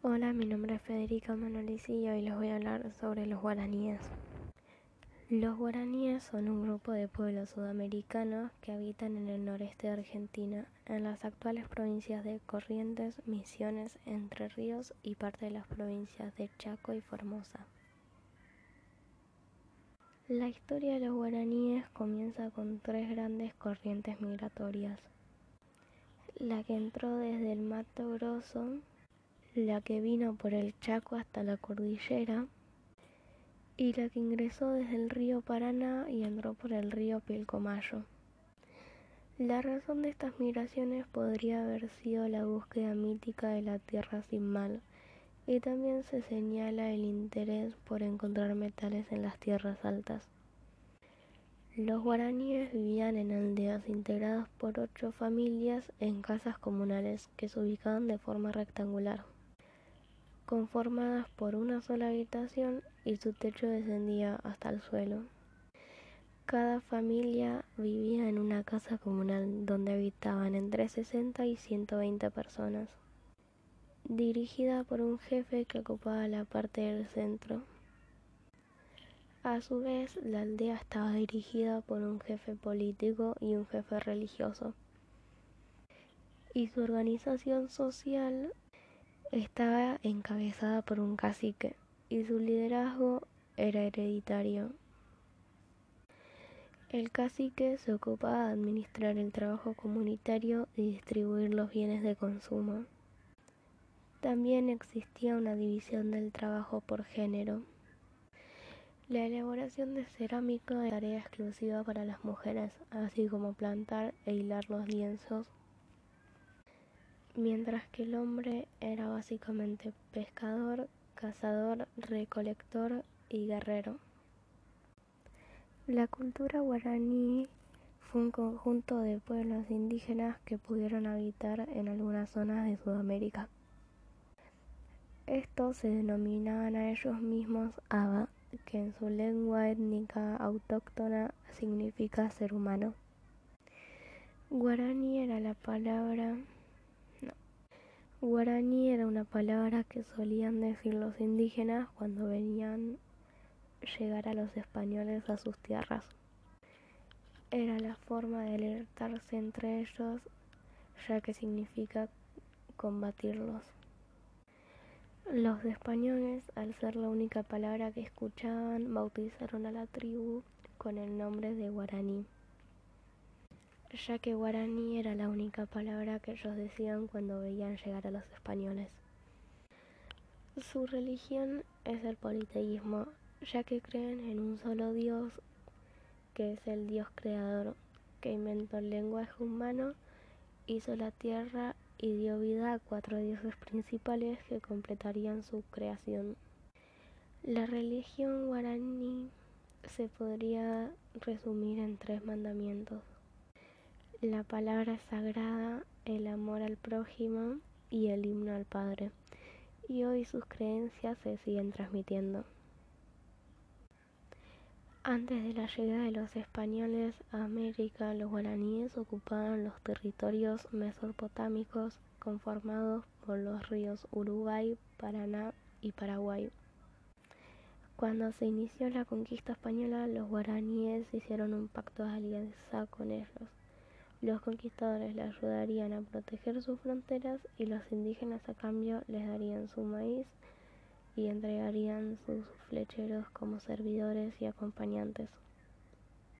Hola, mi nombre es Federica Manolici y hoy les voy a hablar sobre los guaraníes. Los guaraníes son un grupo de pueblos sudamericanos que habitan en el noreste de Argentina, en las actuales provincias de Corrientes, Misiones, Entre Ríos y parte de las provincias de Chaco y Formosa. La historia de los guaraníes comienza con tres grandes corrientes migratorias. La que entró desde el Mato Grosso, la que vino por el Chaco hasta la cordillera y la que ingresó desde el río Paraná y entró por el río Pilcomayo. La razón de estas migraciones podría haber sido la búsqueda mítica de la tierra sin mal, y también se señala el interés por encontrar metales en las tierras altas. Los guaraníes vivían en aldeas integradas por ocho familias en casas comunales que se ubicaban de forma rectangular conformadas por una sola habitación y su techo descendía hasta el suelo. Cada familia vivía en una casa comunal donde habitaban entre 60 y 120 personas, dirigida por un jefe que ocupaba la parte del centro. A su vez, la aldea estaba dirigida por un jefe político y un jefe religioso. Y su organización social estaba encabezada por un cacique y su liderazgo era hereditario. El cacique se ocupaba de administrar el trabajo comunitario y distribuir los bienes de consumo. También existía una división del trabajo por género. La elaboración de cerámica era tarea exclusiva para las mujeres, así como plantar e hilar los lienzos mientras que el hombre era básicamente pescador, cazador, recolector y guerrero. La cultura guaraní fue un conjunto de pueblos indígenas que pudieron habitar en algunas zonas de Sudamérica. Estos se denominaban a ellos mismos Aba, que en su lengua étnica autóctona significa ser humano. Guaraní era la palabra Guaraní era una palabra que solían decir los indígenas cuando venían llegar a los españoles a sus tierras. Era la forma de alertarse entre ellos, ya que significa combatirlos. Los españoles, al ser la única palabra que escuchaban, bautizaron a la tribu con el nombre de guaraní ya que guaraní era la única palabra que ellos decían cuando veían llegar a los españoles. Su religión es el politeísmo, ya que creen en un solo Dios, que es el Dios creador, que inventó el lenguaje humano, hizo la tierra y dio vida a cuatro dioses principales que completarían su creación. La religión guaraní se podría resumir en tres mandamientos la palabra sagrada, el amor al prójimo y el himno al Padre. Y hoy sus creencias se siguen transmitiendo. Antes de la llegada de los españoles a América, los guaraníes ocupaban los territorios mesopotámicos conformados por los ríos Uruguay, Paraná y Paraguay. Cuando se inició la conquista española, los guaraníes hicieron un pacto de alianza con ellos los conquistadores le ayudarían a proteger sus fronteras y los indígenas a cambio les darían su maíz y entregarían sus flecheros como servidores y acompañantes.